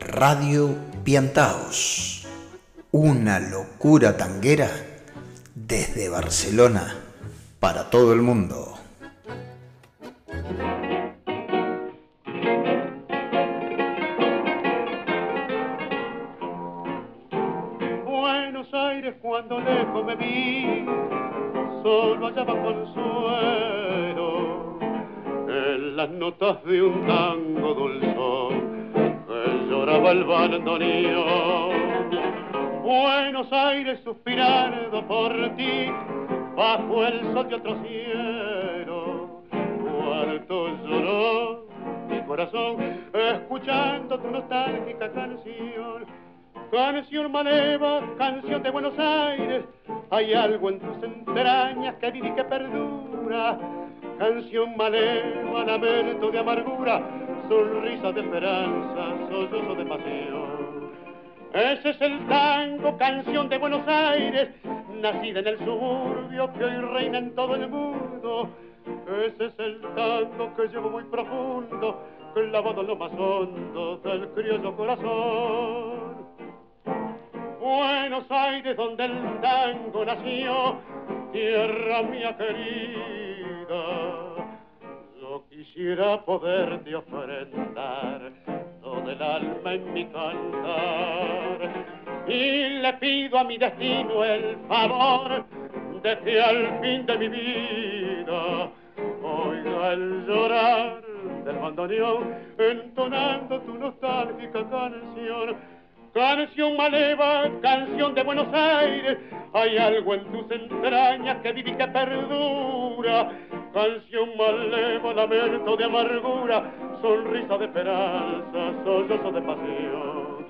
Radio Piantaos, una locura tanguera desde Barcelona para todo el mundo. Cielo, cuarto lloró mi corazón, escuchando tu nostálgica canción. Canción maleva, canción de Buenos Aires, hay algo en tus entrañas que vive y que perdura. Canción maleva, lamento de amargura, sonrisa de esperanza, sollozo de pasión. Ese es el tango, canción de Buenos Aires, nacida en el suburbio que hoy reina en todo el mundo. Ese es el tango que llevo muy profundo, clavado en lo más hondo del criollo corazón. Buenos Aires donde el tango nació, tierra mía querida. Yo quisiera poderte ofrendar todo el alma en mi cantar. Y le pido a mi destino el favor de que al fin de mi vida oiga el llorar del bandoneón entonando tu nostálgica canción Canción maleva, canción de Buenos Aires, hay algo en tus entrañas que vive y que perdura. Canción maleva, lamento de amargura, sonrisa de esperanza, sollozo de pasión.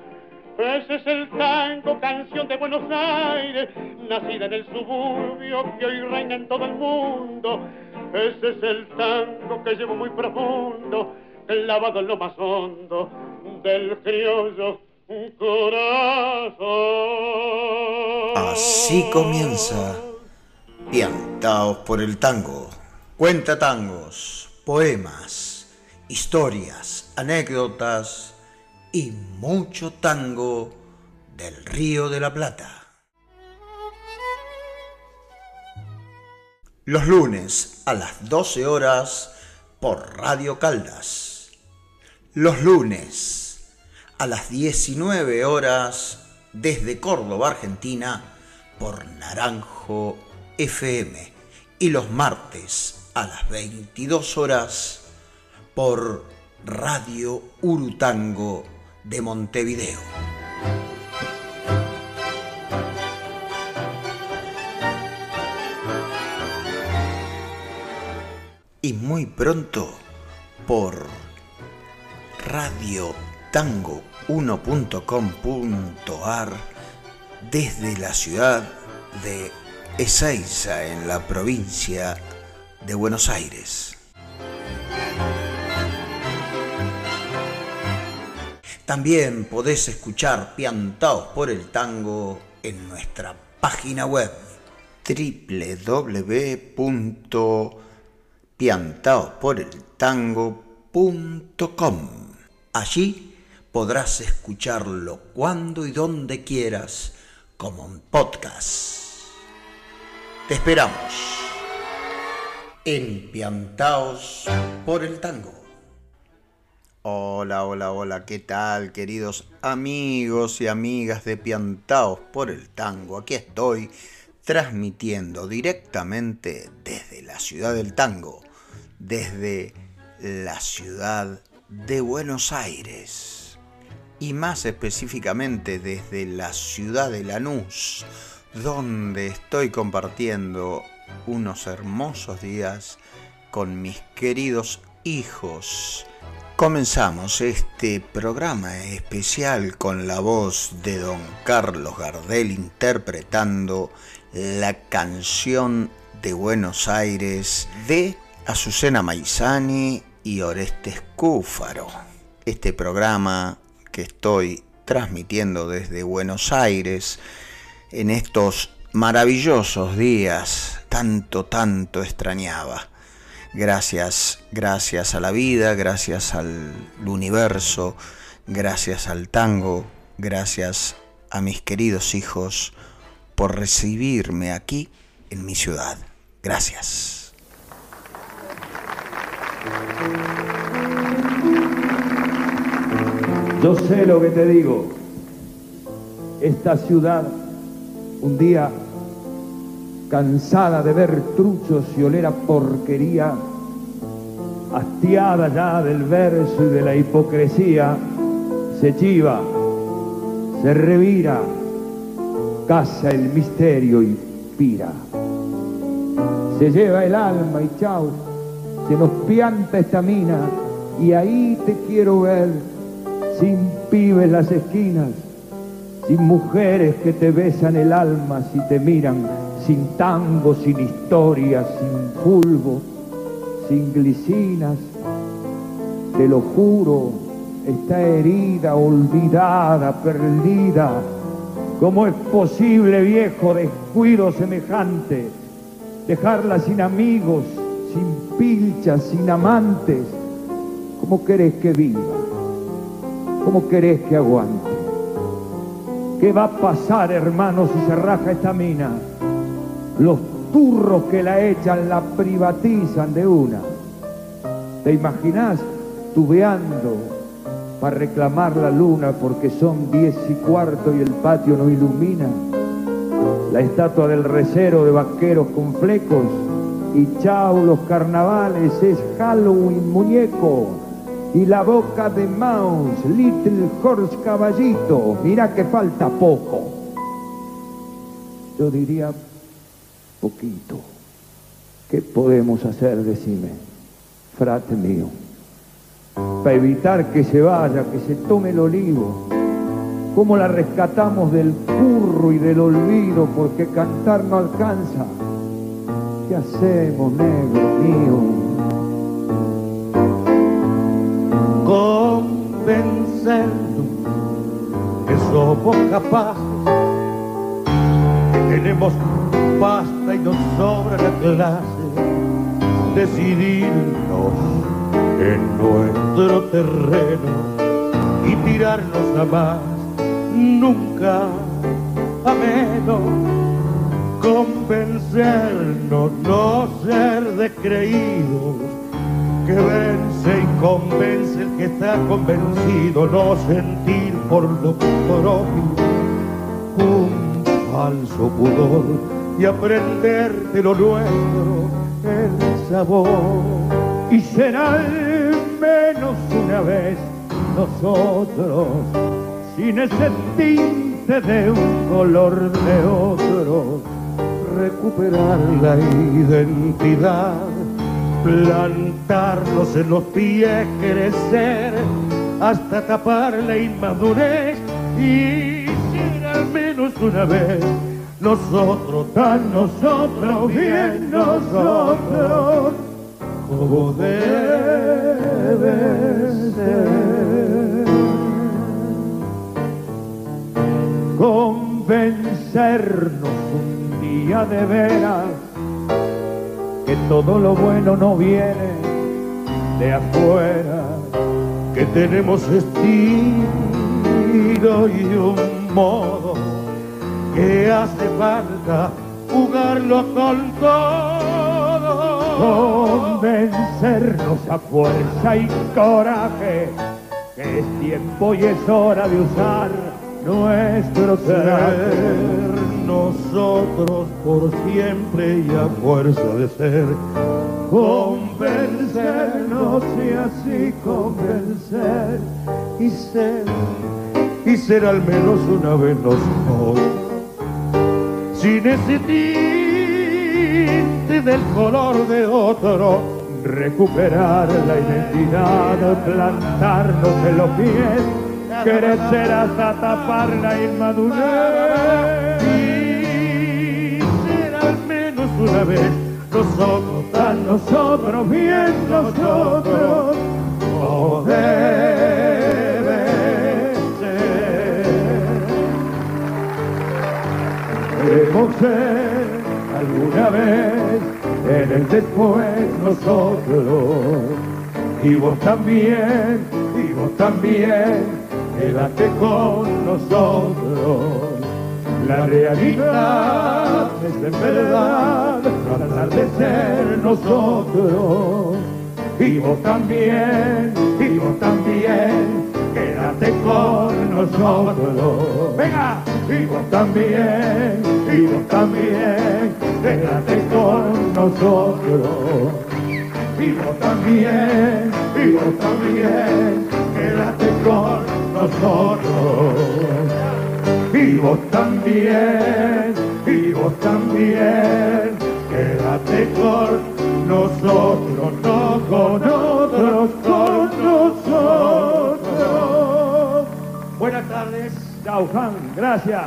Ese es el tango, canción de Buenos Aires, nacida en el suburbio que hoy reina en todo el mundo. Ese es el tango que llevo muy profundo, clavado en lo más hondo del criollo Así comienza Piantaos por el tango. Cuenta tangos, poemas, historias, anécdotas y mucho tango del Río de la Plata. Los lunes a las 12 horas por Radio Caldas. Los lunes a las 19 horas desde Córdoba, Argentina, por Naranjo FM y los martes a las 22 horas por Radio Urutango de Montevideo. Y muy pronto por Radio tango1.com.ar desde la ciudad de Ezeiza en la provincia de Buenos Aires. También podés escuchar Piantaos por el Tango en nuestra página web www.piantaosporeltango.com. Allí podrás escucharlo cuando y donde quieras como un podcast. Te esperamos en Piantaos por el Tango. Hola, hola, hola, ¿qué tal queridos amigos y amigas de Piantaos por el Tango? Aquí estoy transmitiendo directamente desde la ciudad del tango, desde la ciudad de Buenos Aires y más específicamente desde la ciudad de Lanús, donde estoy compartiendo unos hermosos días con mis queridos hijos. Comenzamos este programa especial con la voz de don Carlos Gardel interpretando la canción de Buenos Aires de Azucena Maizani y Orestes Cúfaro. Este programa que estoy transmitiendo desde Buenos Aires en estos maravillosos días, tanto, tanto extrañaba. Gracias, gracias a la vida, gracias al universo, gracias al tango, gracias a mis queridos hijos por recibirme aquí en mi ciudad. Gracias. Yo sé lo que te digo. Esta ciudad, un día cansada de ver truchos y oler a porquería, hastiada ya del verso y de la hipocresía, se chiva, se revira, caza el misterio y pira. Se lleva el alma y chau, se nos pianta esta mina y ahí te quiero ver, sin pibes las esquinas, sin mujeres que te besan el alma si te miran, sin tango, sin historia, sin fulbo, sin glicinas. Te lo juro, está herida, olvidada, perdida. ¿Cómo es posible, viejo, descuido semejante? Dejarla sin amigos, sin pilchas, sin amantes. ¿Cómo querés que viva? ¿Cómo querés que aguante? ¿Qué va a pasar, hermano, si se raja esta mina? Los turros que la echan la privatizan de una. ¿Te imaginás tubeando para reclamar la luna porque son diez y cuarto y el patio no ilumina? La estatua del recero de vaqueros con flecos y chao los carnavales es Halloween muñeco y la boca de Mouse, Little Horse Caballito, mira que falta poco. Yo diría poquito. ¿Qué podemos hacer, decime, frate mío? Para evitar que se vaya, que se tome el olivo. ¿Cómo la rescatamos del curro y del olvido? Porque cantar no alcanza. ¿Qué hacemos, negro mío? Convencernos que somos capaces, que tenemos pasta y nos sobra la clase, decidirnos en nuestro terreno y tirarnos a más, nunca a menos, convencernos, no ser descreídos que vence y convence el que está convencido, no sentir por lo propio un falso pudor y aprender de lo nuestro el sabor. Y será al menos una vez nosotros, sin ese tinte de un color de otro, recuperar la identidad plantarlos en los pies, crecer hasta tapar la inmadurez y ser al menos una vez nosotros, tan nosotros, bien nosotros, como debe ser. Convencernos un día de veras que todo lo bueno no viene de afuera, que tenemos estilo y un modo que hace falta jugarlo con todo. Convencernos a fuerza y coraje, que es tiempo y es hora de usar nuestro ser nosotros por siempre y a fuerza de ser. Convencernos y así convencer y ser, y ser al menos una vez nosotros. Sin ese tinte del color de otro, recuperar la identidad, plantarnos en los pies, crecer hasta tapar la inmadurez una vez, nosotros tan nosotros, bien nosotros, como debe ser. Queremos ser alguna vez en el después nosotros. Y vos también, y vos también, quédate con nosotros. La realidad es en verdad tratar de ser nosotros. Y también, y vos también, quédate con nosotros. Venga, y también, y vos también, quédate con nosotros. Y también, y vos también, quédate con nosotros y vos también, y vos también, quédate con nosotros, no con otros, con nosotros. Buenas tardes, chao gracias.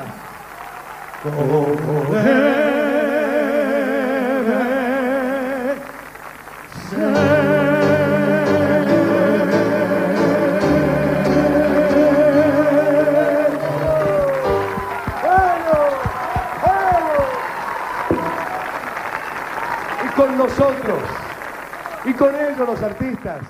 Y con ellos los artistas.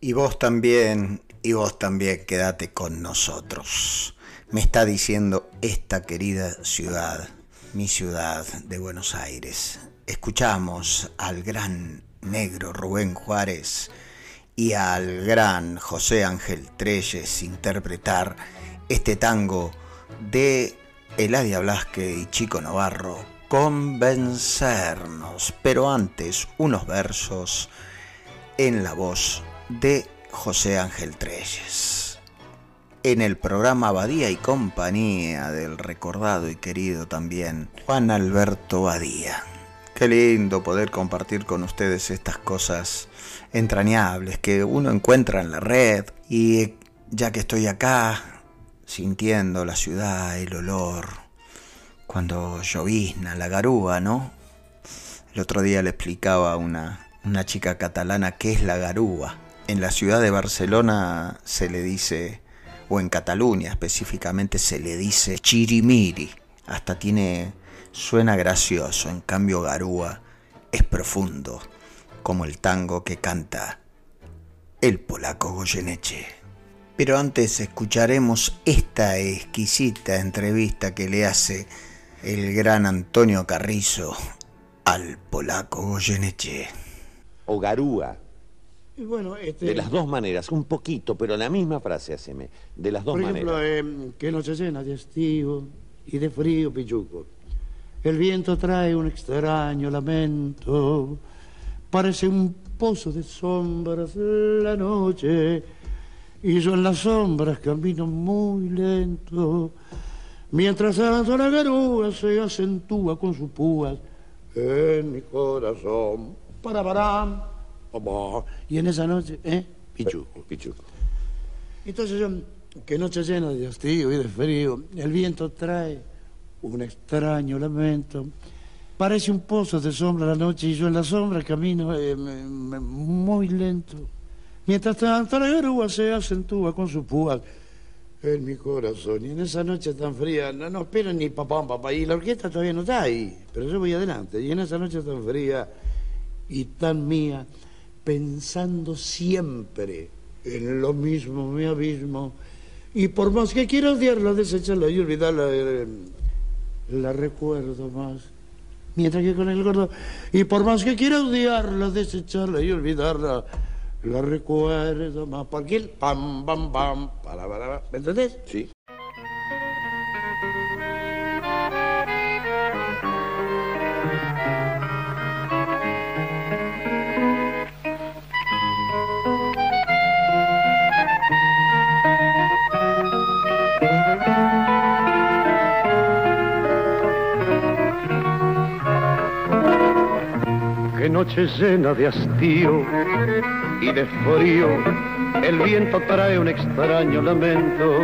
Y vos también, y vos también quédate con nosotros. Me está diciendo esta querida ciudad, mi ciudad de Buenos Aires. Escuchamos al gran negro Rubén Juárez y al gran José Ángel Treyes interpretar este tango de Eladia Blasque y Chico Navarro convencernos. Pero antes, unos versos en la voz de José Ángel Treyes. En el programa Badía y Compañía del recordado y querido también Juan Alberto Badía. Qué lindo poder compartir con ustedes estas cosas entrañables que uno encuentra en la red y ya que estoy acá sintiendo la ciudad, el olor, cuando llovizna, la garúa, ¿no? El otro día le explicaba a una, una chica catalana qué es la garúa. En la ciudad de Barcelona se le dice, o en Cataluña específicamente se le dice chirimiri. Hasta tiene, suena gracioso, en cambio garúa es profundo, como el tango que canta el polaco Goyeneche. Pero antes escucharemos esta exquisita entrevista que le hace el gran Antonio Carrizo al polaco Goyeneche. O Garúa. bueno, este... De las dos maneras, un poquito, pero la misma frase, haceme. De las dos maneras. Por ejemplo, eh, que noche llena de estío y de frío pichuco. El viento trae un extraño lamento. Parece un pozo de sombras la noche. Y yo en las sombras camino muy lento Mientras avanza la garúa se acentúa con sus púas en mi corazón. Para para. Y en esa noche, ¿eh? Pichuco. Eh, pichuco. Entonces yo, que noche llena de hastío y de frío, el viento trae un extraño lamento. Parece un pozo de sombra la noche y yo en la sombra camino eh, muy lento. Mientras tanto la garúa se acentúa con sus púas en mi corazón. Y en esa noche tan fría, no, no ni papá, papá, y la orquesta todavía no está ahí, pero yo voy adelante. Y en esa noche tan fría y tan mía, pensando siempre en lo mismo, mi abismo, y por más que quiera odiarla, desecharla y olvidarla, eh, la recuerdo más. Mientras que con el gordo, y por más que quiera odiarla, desecharla y olvidarla, la recuerdo más porque el pam, pam, pam, para, para, ¿me entendés? Sí. Noche llena de hastío y de frío el viento trae un extraño lamento.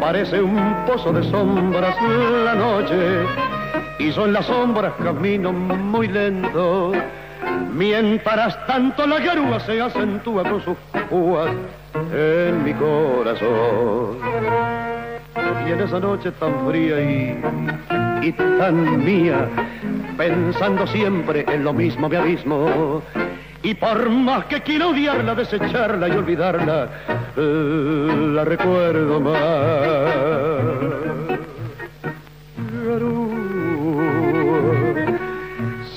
Parece un pozo de sombras la noche y son las sombras camino muy lento. Mientras tanto la garúa se acentúa con sus púas en mi corazón. Y en esa noche tan fría y, y tan mía, pensando siempre en lo mismo me abismo. Y por más que quiero odiarla, desecharla y olvidarla, eh, la recuerdo más.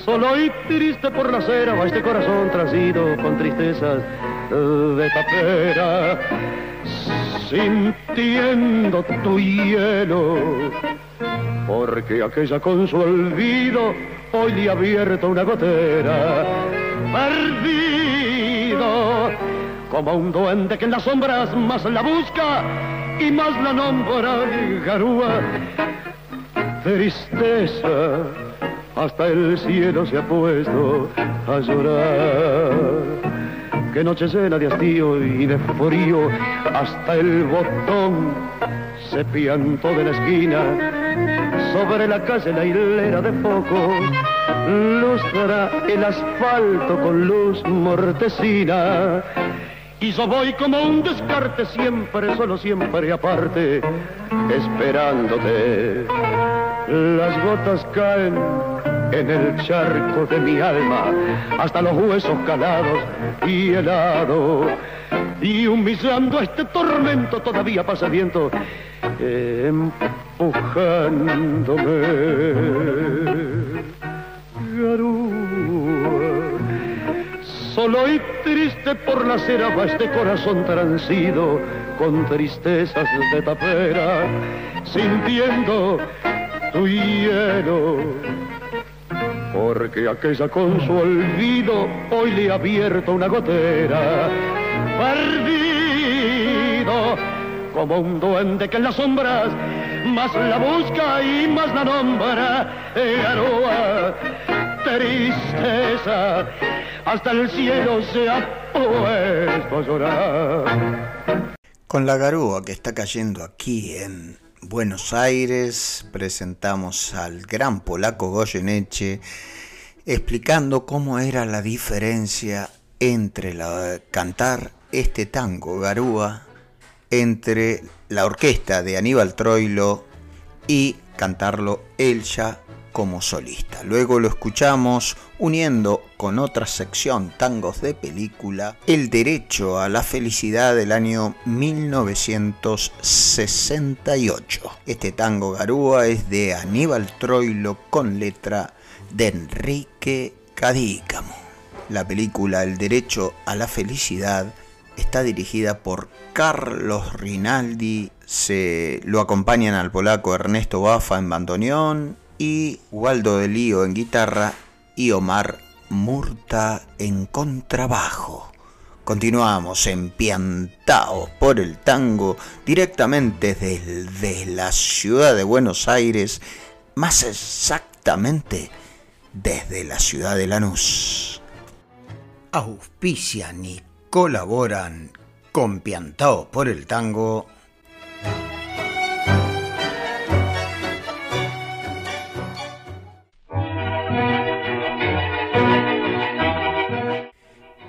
Solo y triste por la cera va este corazón trasido con tristezas de tapera, sintiendo tu hielo, porque aquella con su olvido hoy le ha abierto una gotera, perdido, como un duende que en las sombras más la busca y más la nombra garúa, tristeza hasta el cielo se ha puesto a llorar. Qué noche llena de hastío y de frío, hasta el botón se piantó de la esquina. Sobre la calle la hilera de focos lustrará el asfalto con luz mortecina. Y yo voy como un descarte siempre, solo siempre aparte, esperándote. Las gotas caen en el charco de mi alma, hasta los huesos calados y helado. Y humillando este tormento todavía pasa viento, empujándome. Solo y triste por la cera este corazón transido con tristezas de tapera, sintiendo tu hielo porque aquella con su olvido hoy le ha abierto una gotera. Perdido, como un duende que en las sombras más la busca y más la nombra. Aroa, tristeza, hasta el cielo se ha puesto a llorar. Con la garúa que está cayendo aquí en Buenos Aires presentamos al gran polaco Goyeneche explicando cómo era la diferencia entre la, cantar este tango Garúa entre la orquesta de Aníbal Troilo y cantarlo Elja como solista. Luego lo escuchamos uniendo con otra sección tangos de película El derecho a la felicidad del año 1968. Este tango garúa es de Aníbal Troilo con letra de Enrique Cadícamo. La película El derecho a la felicidad está dirigida por Carlos Rinaldi, se lo acompañan al polaco Ernesto Bafa en bandoneón y Waldo de Lío en guitarra y Omar Murta en contrabajo. Continuamos empiantados por el tango directamente desde la ciudad de Buenos Aires, más exactamente desde la ciudad de Lanús. Auspician y colaboran con Piantao por el tango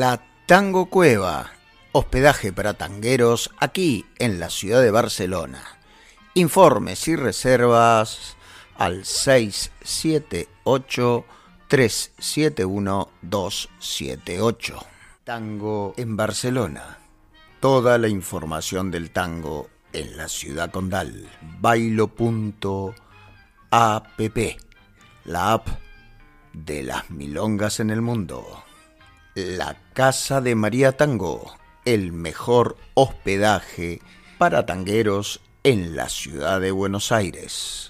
la Tango Cueva, hospedaje para tangueros aquí en la ciudad de Barcelona. Informes y reservas al 678 371 278. Tango en Barcelona toda la información del tango en la ciudad condal. Bailo.app, la app de las milongas en el mundo. La Casa de María Tango, el mejor hospedaje para tangueros en la ciudad de Buenos Aires.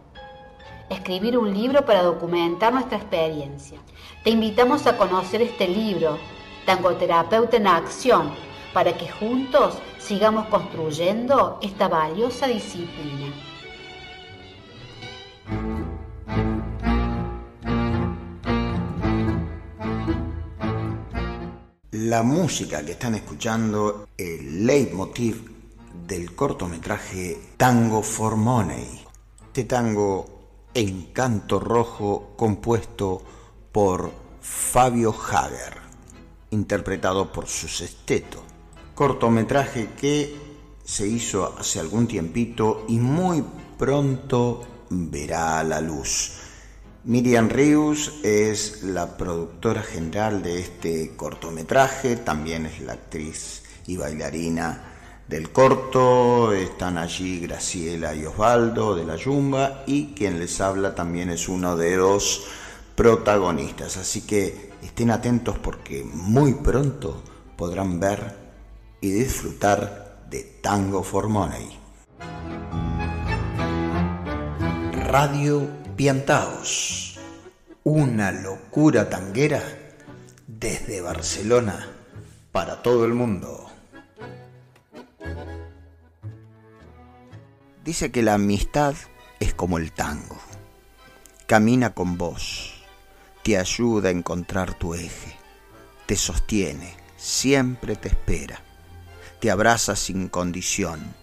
escribir un libro para documentar nuestra experiencia. Te invitamos a conocer este libro, Tangoterapeuta en Acción, para que juntos sigamos construyendo esta valiosa disciplina. La música que están escuchando, el leitmotiv del cortometraje Tango for Money. Este tango Encanto Rojo compuesto por Fabio Hager, interpretado por su sexteto. Cortometraje que se hizo hace algún tiempito y muy pronto verá a la luz. Miriam Rius es la productora general de este cortometraje, también es la actriz y bailarina del corto están allí Graciela y Osvaldo de la Yumba y quien les habla también es uno de los protagonistas. Así que estén atentos porque muy pronto podrán ver y disfrutar de Tango for Money. Radio Piantaos, una locura tanguera desde Barcelona para todo el mundo. Dice que la amistad es como el tango. Camina con vos, te ayuda a encontrar tu eje, te sostiene, siempre te espera, te abraza sin condición,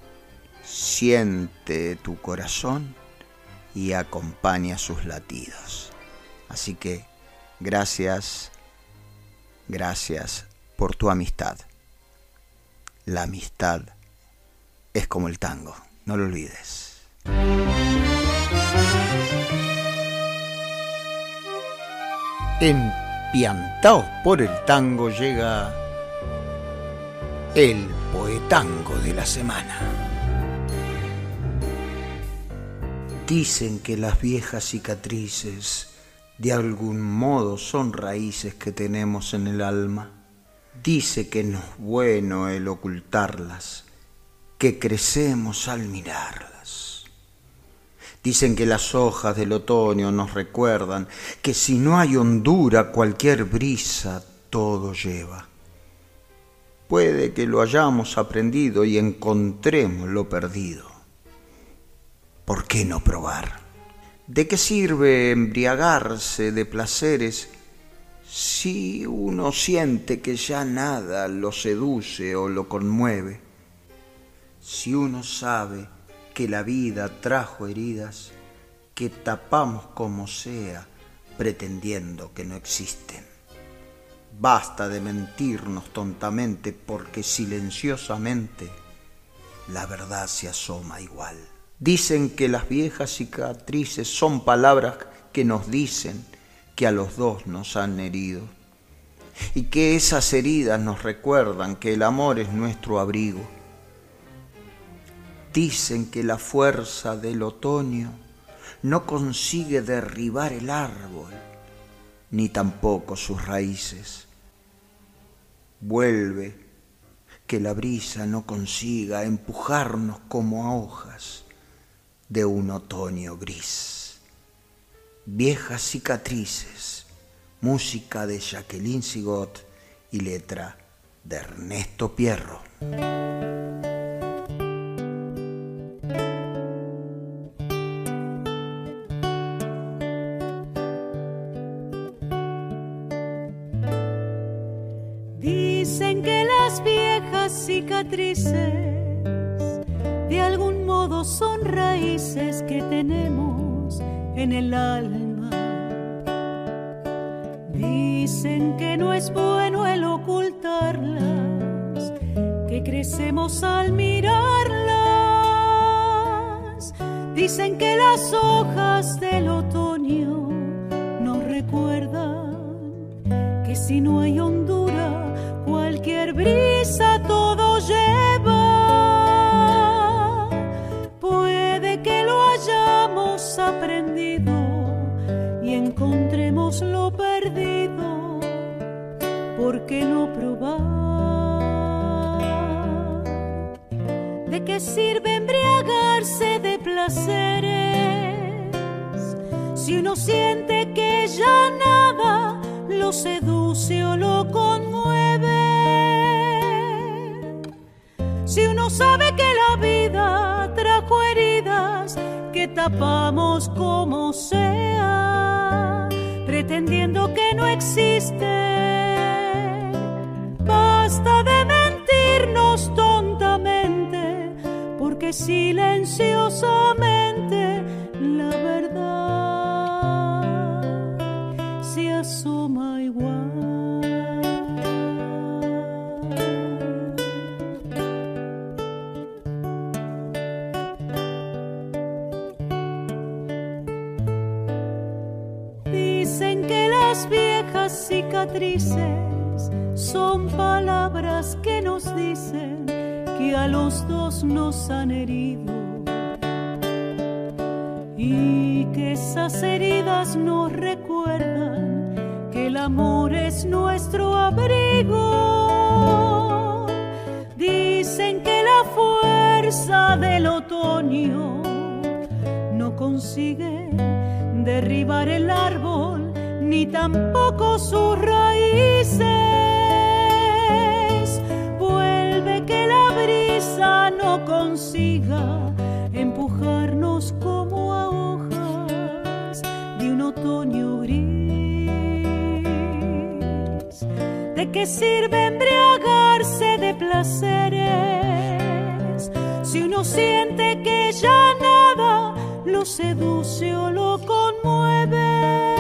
siente tu corazón y acompaña sus latidos. Así que gracias, gracias por tu amistad. La amistad es como el tango. No lo olvides. Empiantaos por el tango llega el poetango de la semana. Dicen que las viejas cicatrices de algún modo son raíces que tenemos en el alma. Dice que no es bueno el ocultarlas que crecemos al mirarlas. Dicen que las hojas del otoño nos recuerdan que si no hay hondura cualquier brisa todo lleva. Puede que lo hayamos aprendido y encontremos lo perdido. ¿Por qué no probar? ¿De qué sirve embriagarse de placeres si uno siente que ya nada lo seduce o lo conmueve? Si uno sabe que la vida trajo heridas que tapamos como sea pretendiendo que no existen. Basta de mentirnos tontamente porque silenciosamente la verdad se asoma igual. Dicen que las viejas cicatrices son palabras que nos dicen que a los dos nos han herido y que esas heridas nos recuerdan que el amor es nuestro abrigo Dicen que la fuerza del otoño no consigue derribar el árbol, ni tampoco sus raíces. Vuelve que la brisa no consiga empujarnos como a hojas de un otoño gris. Viejas cicatrices, música de Jacqueline Sigot y letra de Ernesto Pierro. Tenemos en el alma. Dicen que no es bueno el ocultarlas, que crecemos al mirarlas. Dicen que las hojas del otoño nos recuerdan si no hay hondura, ¿Por qué no probar? ¿De qué sirve embriagarse de placeres si uno siente que ya nada lo seduce o lo conmueve. Si uno sabe que la vida trajo heridas que tapamos como sea, pretendiendo que no existe, basta de mentirnos tontamente, porque silenciosamente la verdad se asoma igual. Dicen que las viejas cicatrices son palabras que nos dicen que a los dos nos han herido y que esas heridas nos recuerdan que el amor es nuestro abrigo. Dicen que la fuerza del otoño no consigue derribar el árbol ni tampoco sus raíces. Consiga empujarnos como a hojas de un otoño gris. ¿De qué sirve embriagarse de placeres si uno siente que ya nada lo seduce o lo conmueve?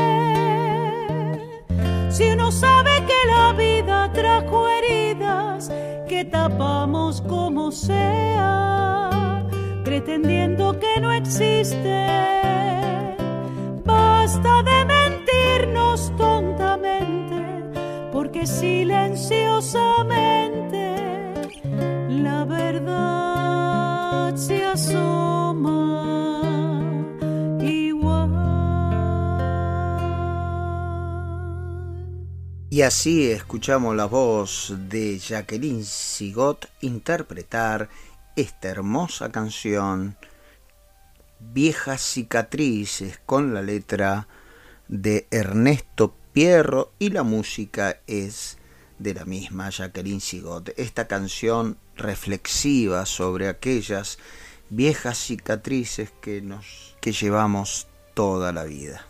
Si uno sabe que la vida trajo heridas que tapamos como sea, pretendiendo que no existe. Basta de mentirnos tontamente, porque silenciosamente Y así escuchamos la voz de Jacqueline Sigot interpretar esta hermosa canción Viejas cicatrices con la letra de Ernesto Pierro y la música es de la misma Jacqueline Sigot. Esta canción reflexiva sobre aquellas viejas cicatrices que nos que llevamos toda la vida.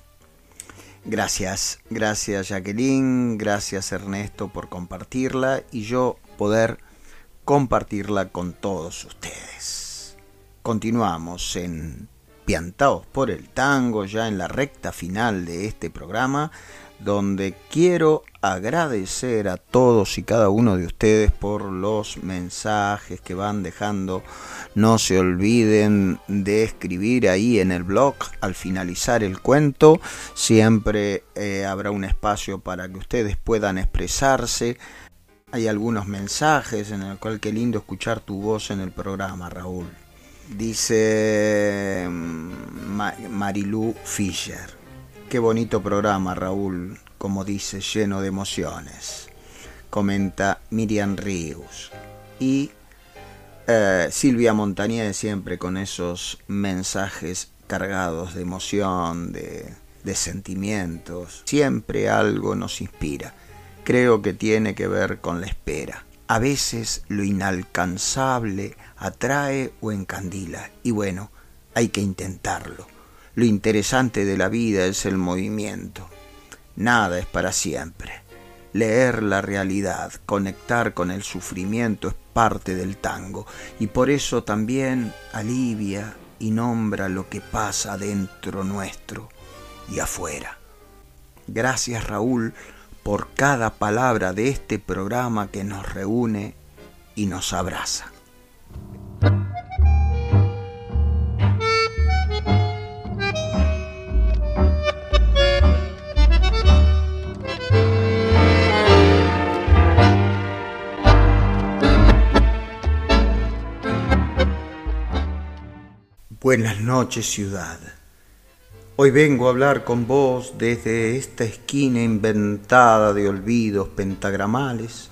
Gracias, gracias Jacqueline, gracias Ernesto por compartirla y yo poder compartirla con todos ustedes. Continuamos en Piantaos por el Tango, ya en la recta final de este programa, donde quiero agradecer a todos y cada uno de ustedes por los mensajes que van dejando. No se olviden de escribir ahí en el blog al finalizar el cuento. Siempre eh, habrá un espacio para que ustedes puedan expresarse. Hay algunos mensajes en el cual qué lindo escuchar tu voz en el programa, Raúl. Dice mm, Marilu Fischer. Qué bonito programa, Raúl, como dice, lleno de emociones. Comenta Miriam Ríos. Y eh, Silvia Montañez siempre con esos mensajes cargados de emoción, de, de sentimientos. Siempre algo nos inspira. Creo que tiene que ver con la espera. A veces lo inalcanzable atrae o encandila. Y bueno, hay que intentarlo. Lo interesante de la vida es el movimiento. Nada es para siempre. Leer la realidad, conectar con el sufrimiento es parte del tango y por eso también alivia y nombra lo que pasa dentro nuestro y afuera. Gracias Raúl por cada palabra de este programa que nos reúne y nos abraza. Buenas noches ciudad. Hoy vengo a hablar con vos desde esta esquina inventada de olvidos pentagramales,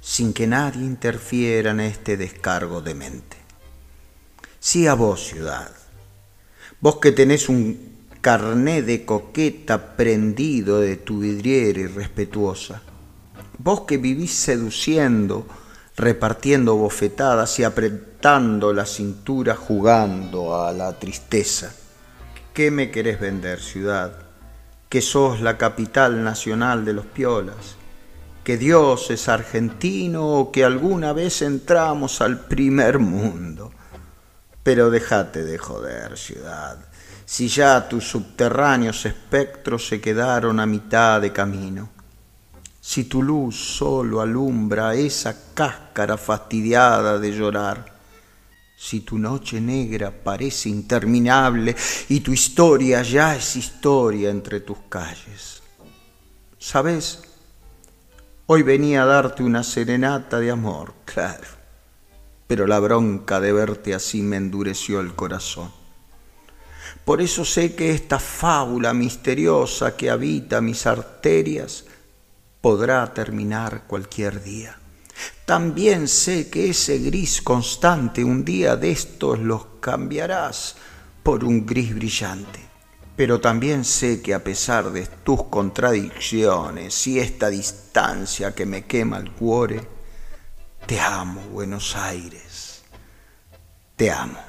sin que nadie interfiera en este descargo de mente. Sí a vos ciudad, vos que tenés un carné de coqueta prendido de tu vidriera irrespetuosa, vos que vivís seduciendo, repartiendo bofetadas y apretando la cintura jugando a la tristeza. ¿Qué me querés vender, ciudad? Que sos la capital nacional de los piolas, que Dios es argentino o que alguna vez entramos al primer mundo. Pero déjate de joder, ciudad, si ya tus subterráneos espectros se quedaron a mitad de camino si tu luz solo alumbra esa cáscara fastidiada de llorar, si tu noche negra parece interminable y tu historia ya es historia entre tus calles. ¿Sabes? Hoy venía a darte una serenata de amor, claro, pero la bronca de verte así me endureció el corazón. Por eso sé que esta fábula misteriosa que habita mis arterias podrá terminar cualquier día. También sé que ese gris constante un día de estos los cambiarás por un gris brillante. Pero también sé que a pesar de tus contradicciones y esta distancia que me quema el cuore, te amo, Buenos Aires. Te amo.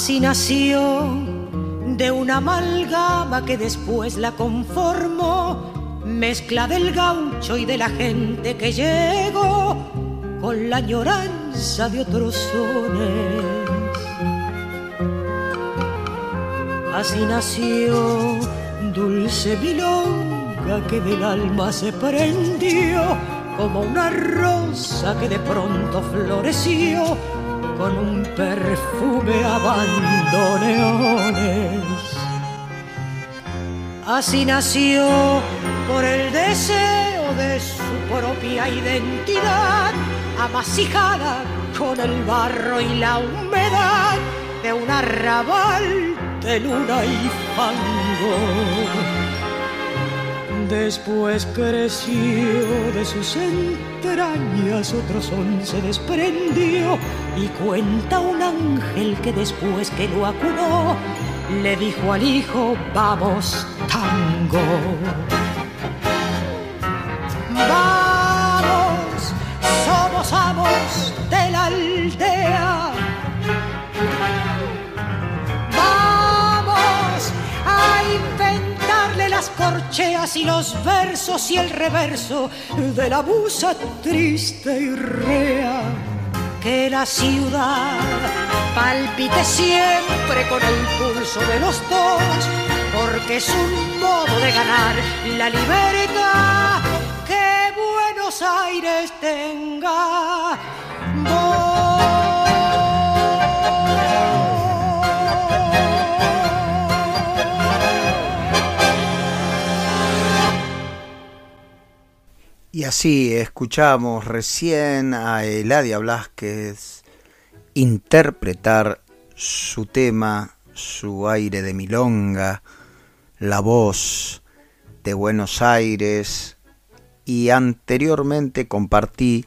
Así nació de una amalgama que después la conformó, mezcla del gaucho y de la gente que llegó con la añoranza de otros sones. Así nació dulce milonga que del alma se prendió como una rosa que de pronto floreció con un perfume a bandoneones. Así nació por el deseo de su propia identidad, amasijada con el barro y la humedad de un arrabal de luna y fango Después creció de sus entrañas, otro son se desprendió y cuenta un ángel que después que lo acunó, le dijo al hijo, vamos, tango. Vamos, somos amos de la aldea las corcheas y los versos y el reverso de la musa triste y rea. Que la ciudad palpite siempre con el pulso de los dos, porque es un modo de ganar la libertad. Que Buenos Aires tenga Y así escuchamos recién a Eladia Blasquez interpretar su tema, su aire de milonga, la voz de Buenos Aires y anteriormente compartí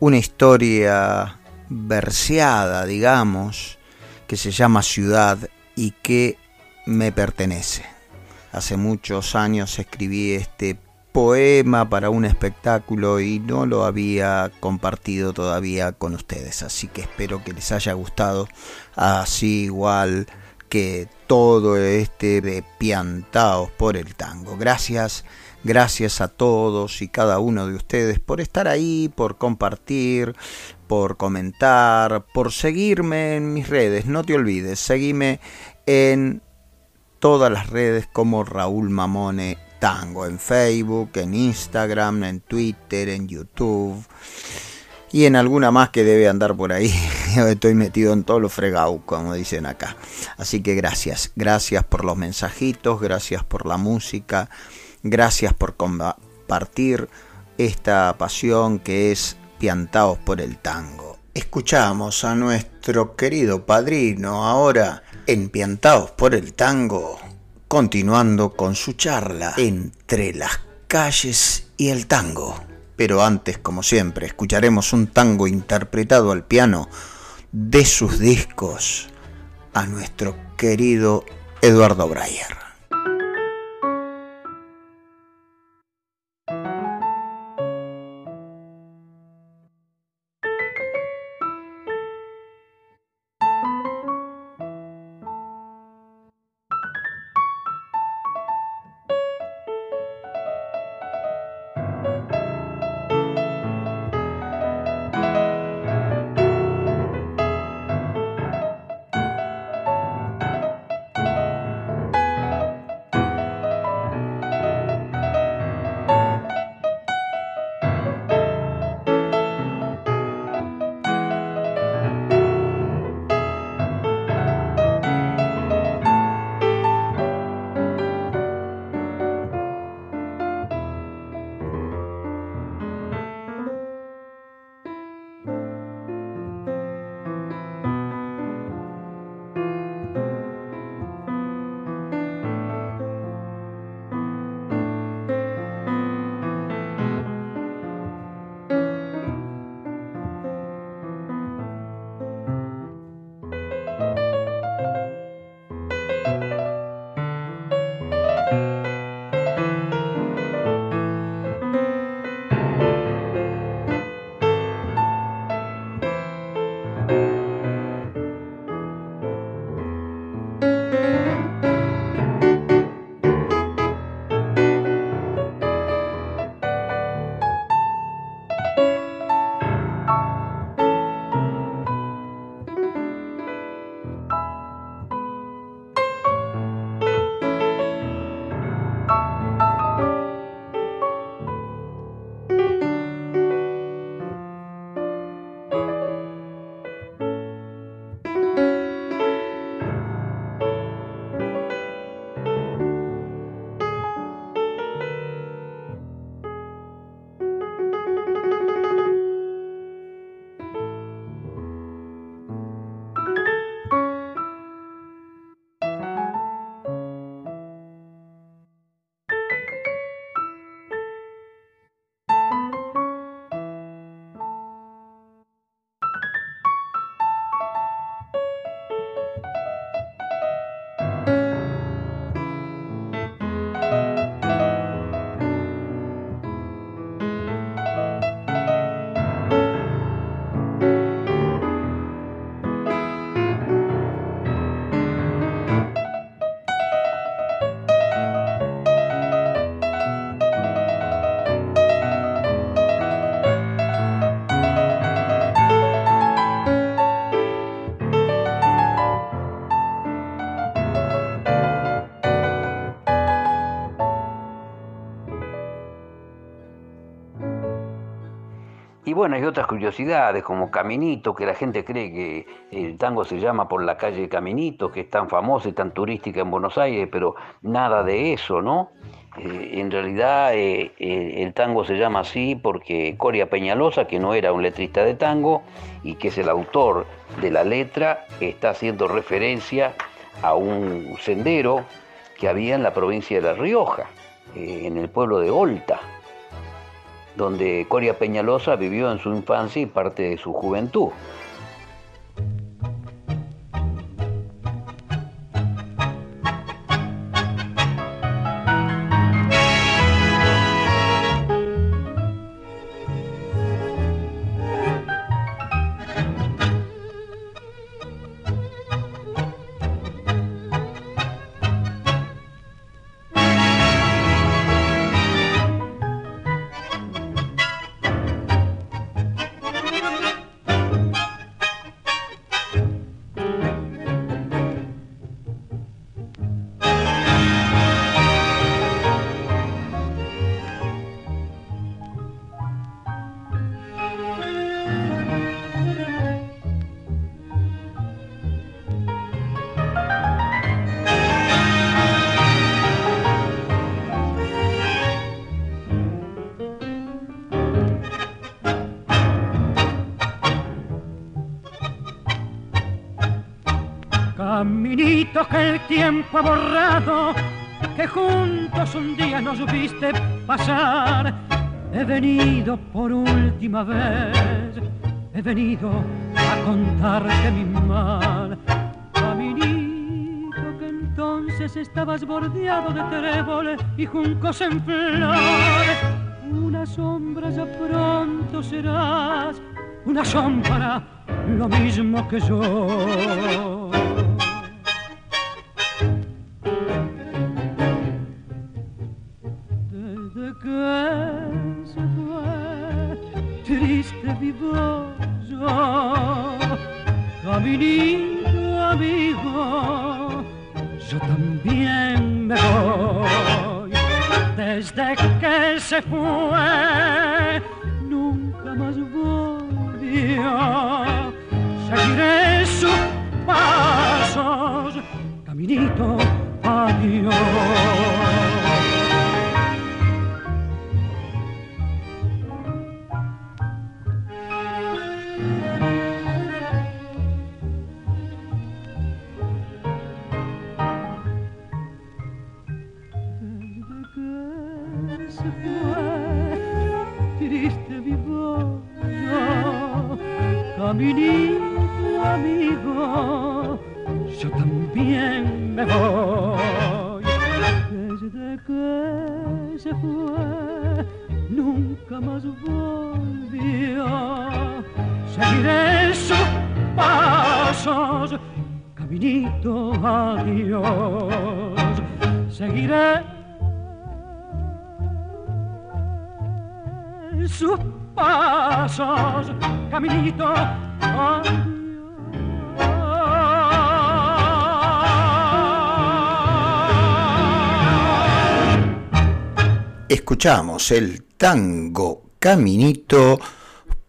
una historia verseada, digamos, que se llama Ciudad y que me pertenece. Hace muchos años escribí este poema para un espectáculo y no lo había compartido todavía con ustedes. Así que espero que les haya gustado, así igual que todo este de piantaos por el tango. Gracias, gracias a todos y cada uno de ustedes por estar ahí, por compartir, por comentar, por seguirme en mis redes. No te olvides, seguime en todas las redes como Raúl Mamone Tango, en Facebook, en Instagram, en Twitter, en YouTube y en alguna más que debe andar por ahí. Estoy metido en todos los fregados, como dicen acá. Así que gracias, gracias por los mensajitos, gracias por la música, gracias por compartir esta pasión que es piantaos por el tango. Escuchamos a nuestro querido padrino ahora en Piantaos por el tango, continuando con su charla entre las calles y el tango. Pero antes, como siempre, escucharemos un tango interpretado al piano de sus discos a nuestro querido Eduardo Breyer. Bueno, hay otras curiosidades como Caminito, que la gente cree que el tango se llama por la calle Caminito, que es tan famosa y tan turística en Buenos Aires, pero nada de eso, ¿no? Eh, en realidad eh, eh, el tango se llama así porque Coria Peñalosa, que no era un letrista de tango y que es el autor de la letra, está haciendo referencia a un sendero que había en la provincia de La Rioja, en el pueblo de Olta donde Coria Peñalosa vivió en su infancia y parte de su juventud. Que el tiempo ha borrado, que juntos un día nos viste pasar. He venido por última vez, he venido a contarte mi mal. Caminito que entonces estabas bordeado de tréboles y juncos en flor. Una sombra ya pronto serás, una sombra lo mismo que yo. Caminito amigo, yo también me voy. Desde que se fue, nunca más volvió. Seguiré sus pasos, caminito, adiós. Seguiré sus pasos, caminito. Escuchamos el tango Caminito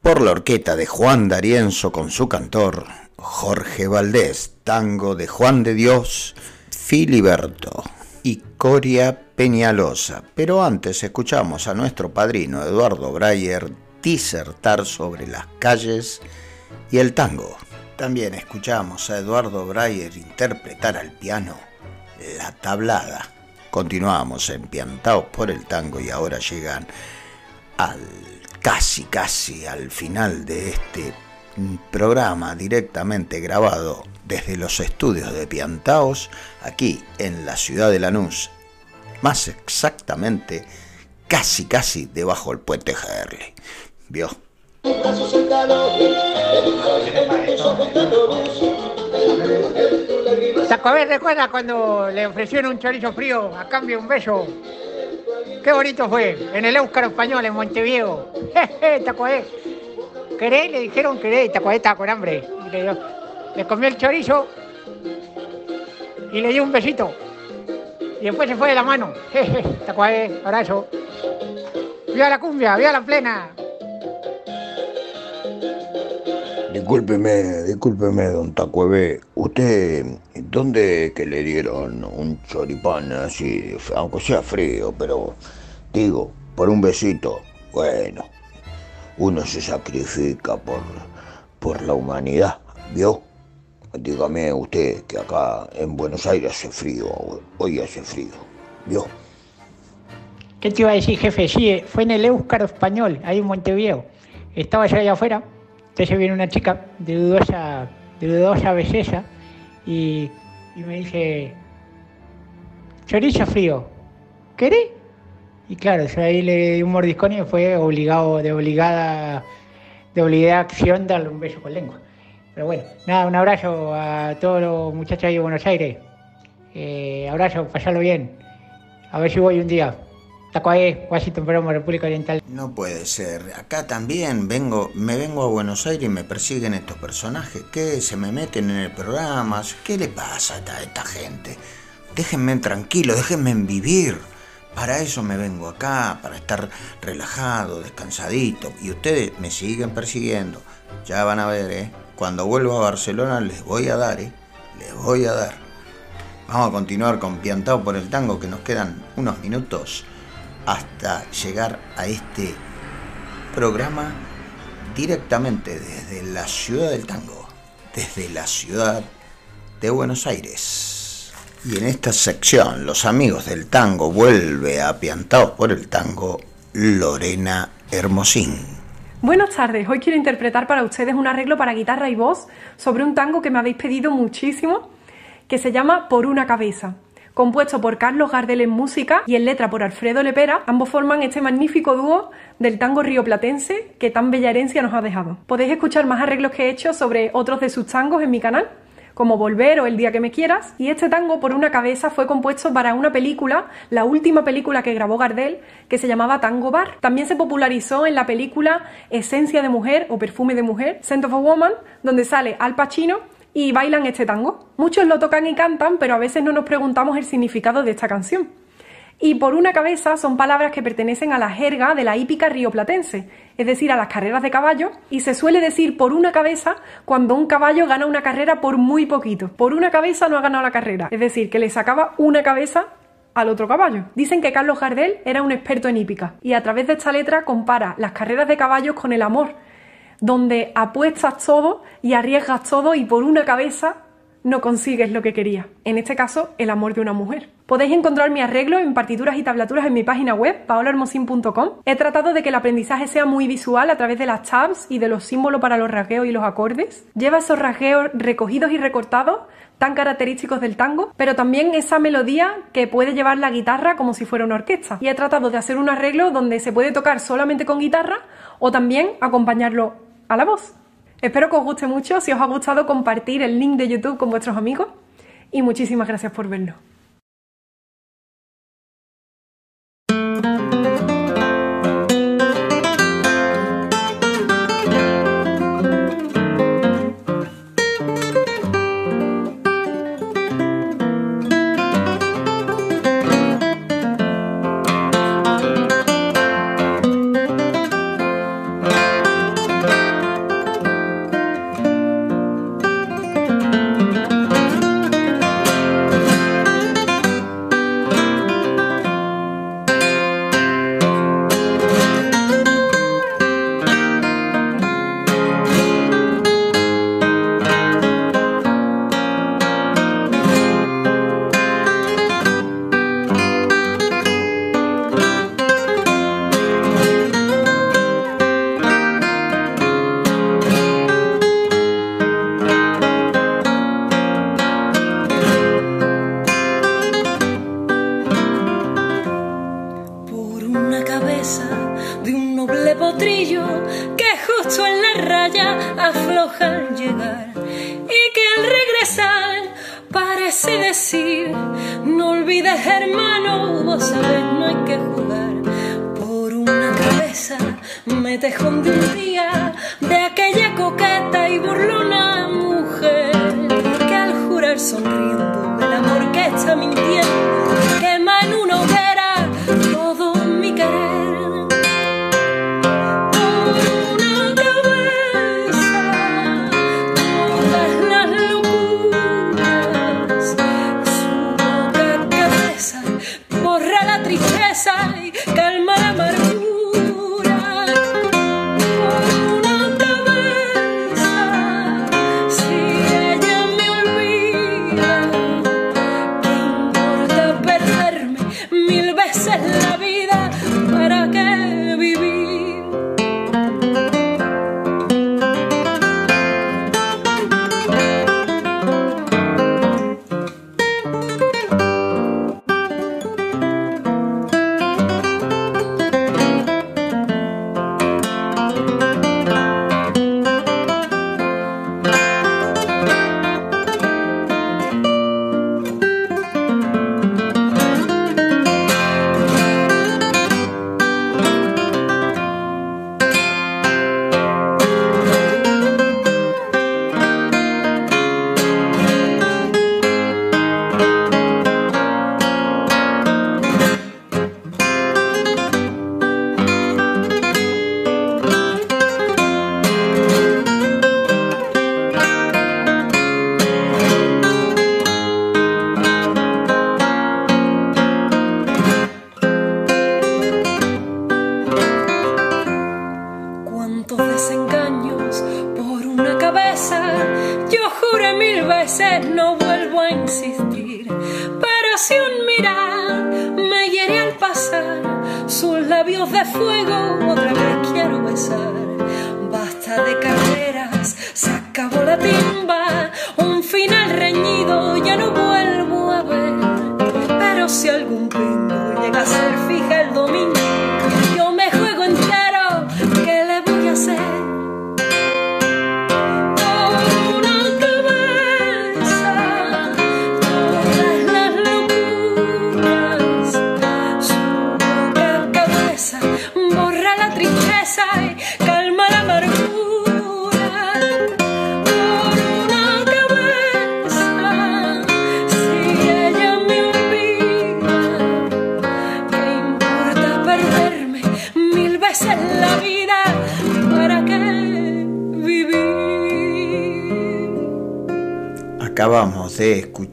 por la orquesta de Juan D'Arienzo con su cantor Jorge Valdés, tango de Juan de Dios, Filiberto y Coria Peñalosa. Pero antes escuchamos a nuestro padrino Eduardo Breyer disertar sobre las calles y el tango. También escuchamos a Eduardo Breyer interpretar al piano La Tablada. Continuamos empiantados por el tango y ahora llegan al casi casi al final de este programa directamente grabado desde los estudios de Piantaos, aquí en la ciudad de Lanús, más exactamente casi casi debajo del puente Gerli. ¿Vio? Sacobé recuerda cuando le ofrecieron un chorizo frío a cambio de un beso. Qué bonito fue, en el Éuscaro Español, en Montevideo. Jeje, Tacobé. ¿Querés? Le dijeron querés, Tacobé estaba con hambre. Y le comió el chorizo y le dio un besito. Y después se fue de la mano. Jeje, Tacobé, abrazo. Viva la cumbia, viva la plena. Discúlpeme, discúlpeme, don Tacueve. ¿Usted dónde que le dieron un choripán así, aunque sea frío, pero digo, por un besito? Bueno, uno se sacrifica por, por la humanidad, ¿vio? Dígame usted que acá en Buenos Aires hace frío, hoy hace frío, ¿vio? ¿Qué te iba a decir, jefe? Sí, fue en el Éuscaro Español, ahí en Montevideo. Estaba yo allá afuera, entonces viene una chica de dudosa, de dudosa belleza y, me dice, chorizo frío, ¿querés? Y claro, ahí le di un mordiscón y fue obligado, de obligada, de obligada acción darle un beso con lengua. Pero bueno, nada, un abrazo a todos los muchachos de Buenos Aires. Eh, abrazo, pasarlo bien. A ver si voy un día. Washington, República Oriental. No puede ser. Acá también vengo, me vengo a Buenos Aires y me persiguen estos personajes. ¿Qué? Se me meten en el programa. ¿Qué le pasa a esta, gente? Déjenme tranquilo, déjenme vivir. Para eso me vengo acá, para estar relajado, descansadito. Y ustedes me siguen persiguiendo. Ya van a ver, ¿eh? Cuando vuelva a Barcelona les voy a dar, ¿eh? Les voy a dar. Vamos a continuar con Piantao por el Tango, que nos quedan unos minutos hasta llegar a este programa directamente desde la ciudad del tango, desde la ciudad de Buenos Aires. Y en esta sección, los amigos del tango vuelve apiantados por el tango Lorena Hermosín. Buenas tardes, hoy quiero interpretar para ustedes un arreglo para guitarra y voz sobre un tango que me habéis pedido muchísimo, que se llama Por una cabeza. Compuesto por Carlos Gardel en música y en letra por Alfredo Lepera, ambos forman este magnífico dúo del tango rioplatense que tan bella herencia nos ha dejado. Podéis escuchar más arreglos que he hecho sobre otros de sus tangos en mi canal como Volver o El día que me quieras, y este tango por una cabeza fue compuesto para una película, la última película que grabó Gardel, que se llamaba Tango Bar. También se popularizó en la película Esencia de Mujer o Perfume de Mujer, Scent of a Woman, donde sale Al Pacino y bailan este tango. Muchos lo tocan y cantan, pero a veces no nos preguntamos el significado de esta canción. Y por una cabeza son palabras que pertenecen a la jerga de la hípica rioplatense, es decir, a las carreras de caballo, y se suele decir por una cabeza cuando un caballo gana una carrera por muy poquito. Por una cabeza no ha ganado la carrera, es decir, que le sacaba una cabeza al otro caballo. Dicen que Carlos Gardel era un experto en hípica y a través de esta letra compara las carreras de caballos con el amor, donde apuestas todo y arriesgas todo y por una cabeza no consigues lo que querías. En este caso, el amor de una mujer. Podéis encontrar mi arreglo en partituras y tablaturas en mi página web, paolahermosin.com. He tratado de que el aprendizaje sea muy visual a través de las tabs y de los símbolos para los rasgueos y los acordes. Lleva esos rasgueos recogidos y recortados tan característicos del tango, pero también esa melodía que puede llevar la guitarra como si fuera una orquesta. Y he tratado de hacer un arreglo donde se puede tocar solamente con guitarra o también acompañarlo a la voz. Espero que os guste mucho, si os ha gustado compartir el link de YouTube con vuestros amigos y muchísimas gracias por verlo.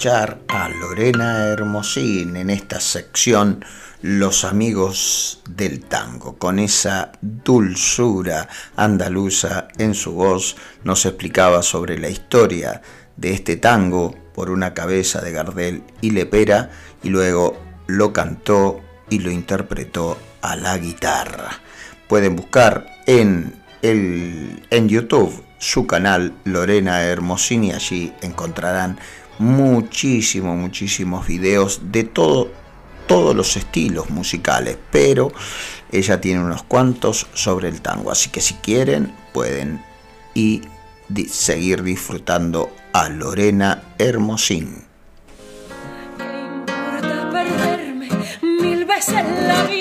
A Lorena Hermosín en esta sección Los amigos del tango. Con esa dulzura andaluza en su voz nos explicaba sobre la historia de este tango por una cabeza de Gardel y Lepera y luego lo cantó y lo interpretó a la guitarra. Pueden buscar en, el, en YouTube su canal Lorena Hermosini. Allí encontrarán muchísimos, muchísimos videos de todo, todos los estilos musicales, pero ella tiene unos cuantos sobre el tango. Así que si quieren, pueden y seguir disfrutando a Lorena Hermosín. perderme mil veces la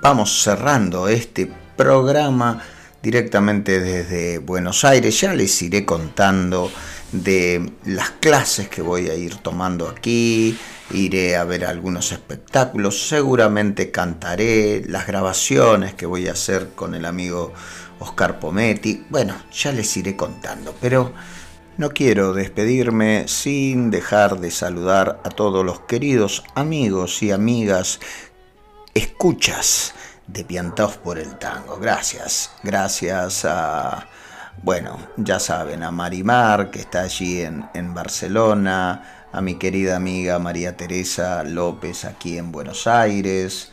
vamos cerrando este programa directamente desde Buenos Aires. Ya les iré contando de las clases que voy a ir tomando aquí, iré a ver algunos espectáculos, seguramente cantaré las grabaciones que voy a hacer con el amigo Oscar Pometti. Bueno, ya les iré contando, pero no quiero despedirme sin dejar de saludar a todos los queridos amigos y amigas escuchas de Piantaos por el Tango. Gracias, gracias a, bueno, ya saben, a Marimar, que está allí en, en Barcelona, a mi querida amiga María Teresa López aquí en Buenos Aires,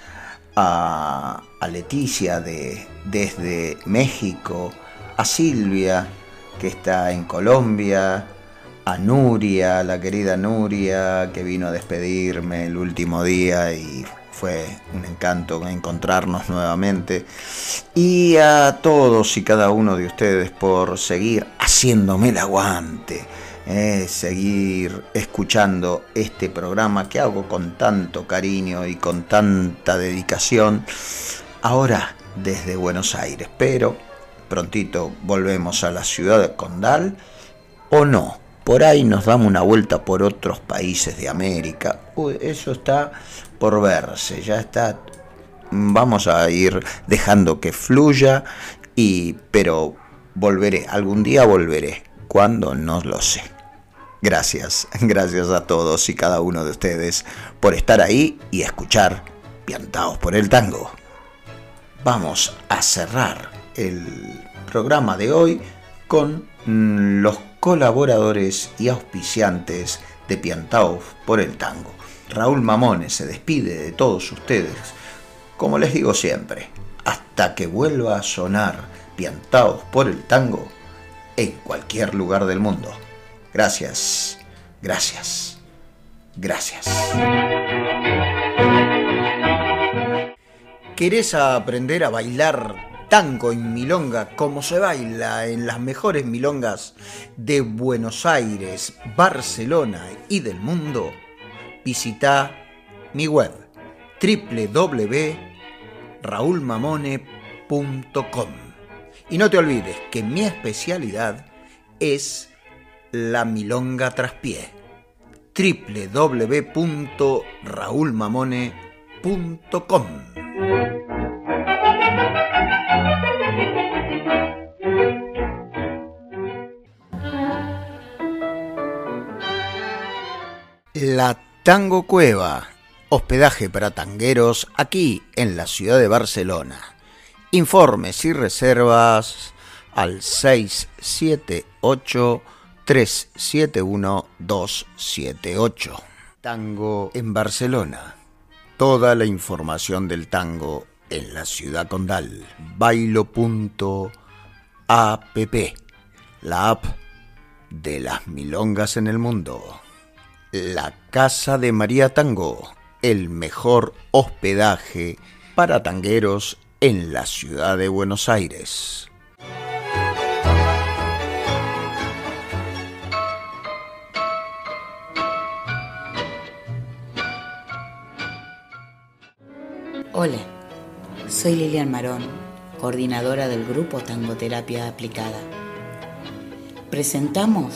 a, a Leticia de, desde México, a Silvia, que está en Colombia, a Nuria, la querida Nuria, que vino a despedirme el último día y fue un encanto encontrarnos nuevamente. Y a todos y cada uno de ustedes por seguir haciéndome el aguante. Eh, seguir escuchando este programa que hago con tanto cariño y con tanta dedicación. Ahora desde Buenos Aires, pero prontito volvemos a la ciudad de Condal o no. Por ahí nos damos una vuelta por otros países de América. eso está por verse, ya está. Vamos a ir dejando que fluya y pero volveré, algún día volveré, cuando no lo sé. Gracias, gracias a todos y cada uno de ustedes por estar ahí y escuchar Piantaos por el Tango. Vamos a cerrar el programa de hoy con los colaboradores y auspiciantes de Piantaos por el Tango. Raúl Mamones se despide de todos ustedes, como les digo siempre, hasta que vuelva a sonar piantados por el tango en cualquier lugar del mundo. Gracias, gracias, gracias. ¿Querés aprender a bailar tango en milonga como se baila en las mejores milongas de Buenos Aires, Barcelona y del mundo? Visita mi web www.raulmamone.com. Y no te olvides que mi especialidad es la milonga traspié. www.raulmamone.com. La Tango Cueva, hospedaje para tangueros aquí en la ciudad de Barcelona. Informes y reservas al 678 371-278. Tango en Barcelona. Toda la información del tango en la ciudad condal. Bailo.app. La app de las milongas en el mundo. La Casa de María Tango. El mejor hospedaje para tangueros en la ciudad de Buenos Aires. Hola, soy Lilian Marón, coordinadora del grupo Tangoterapia Aplicada. Presentamos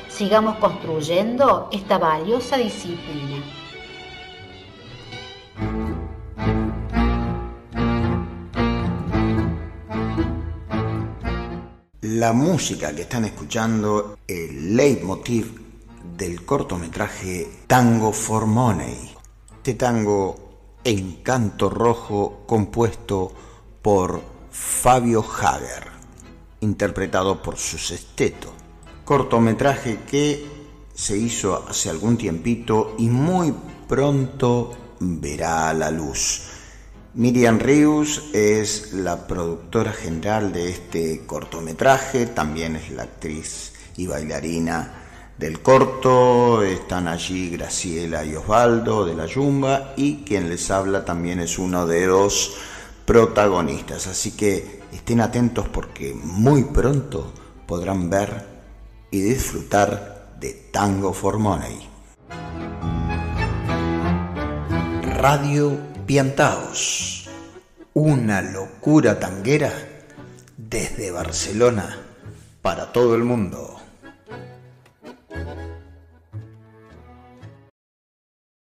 sigamos construyendo esta valiosa disciplina. La música que están escuchando, el leitmotiv del cortometraje Tango for Money. Este tango en canto rojo compuesto por Fabio Hager, interpretado por su sexteto. Cortometraje que se hizo hace algún tiempito y muy pronto verá la luz. Miriam Rius es la productora general de este cortometraje, también es la actriz y bailarina del corto, están allí Graciela y Osvaldo de la Yumba y quien les habla también es uno de los protagonistas. Así que estén atentos porque muy pronto podrán ver y disfrutar de Tango for Money. Radio Piantaos, una locura tanguera desde Barcelona para todo el mundo.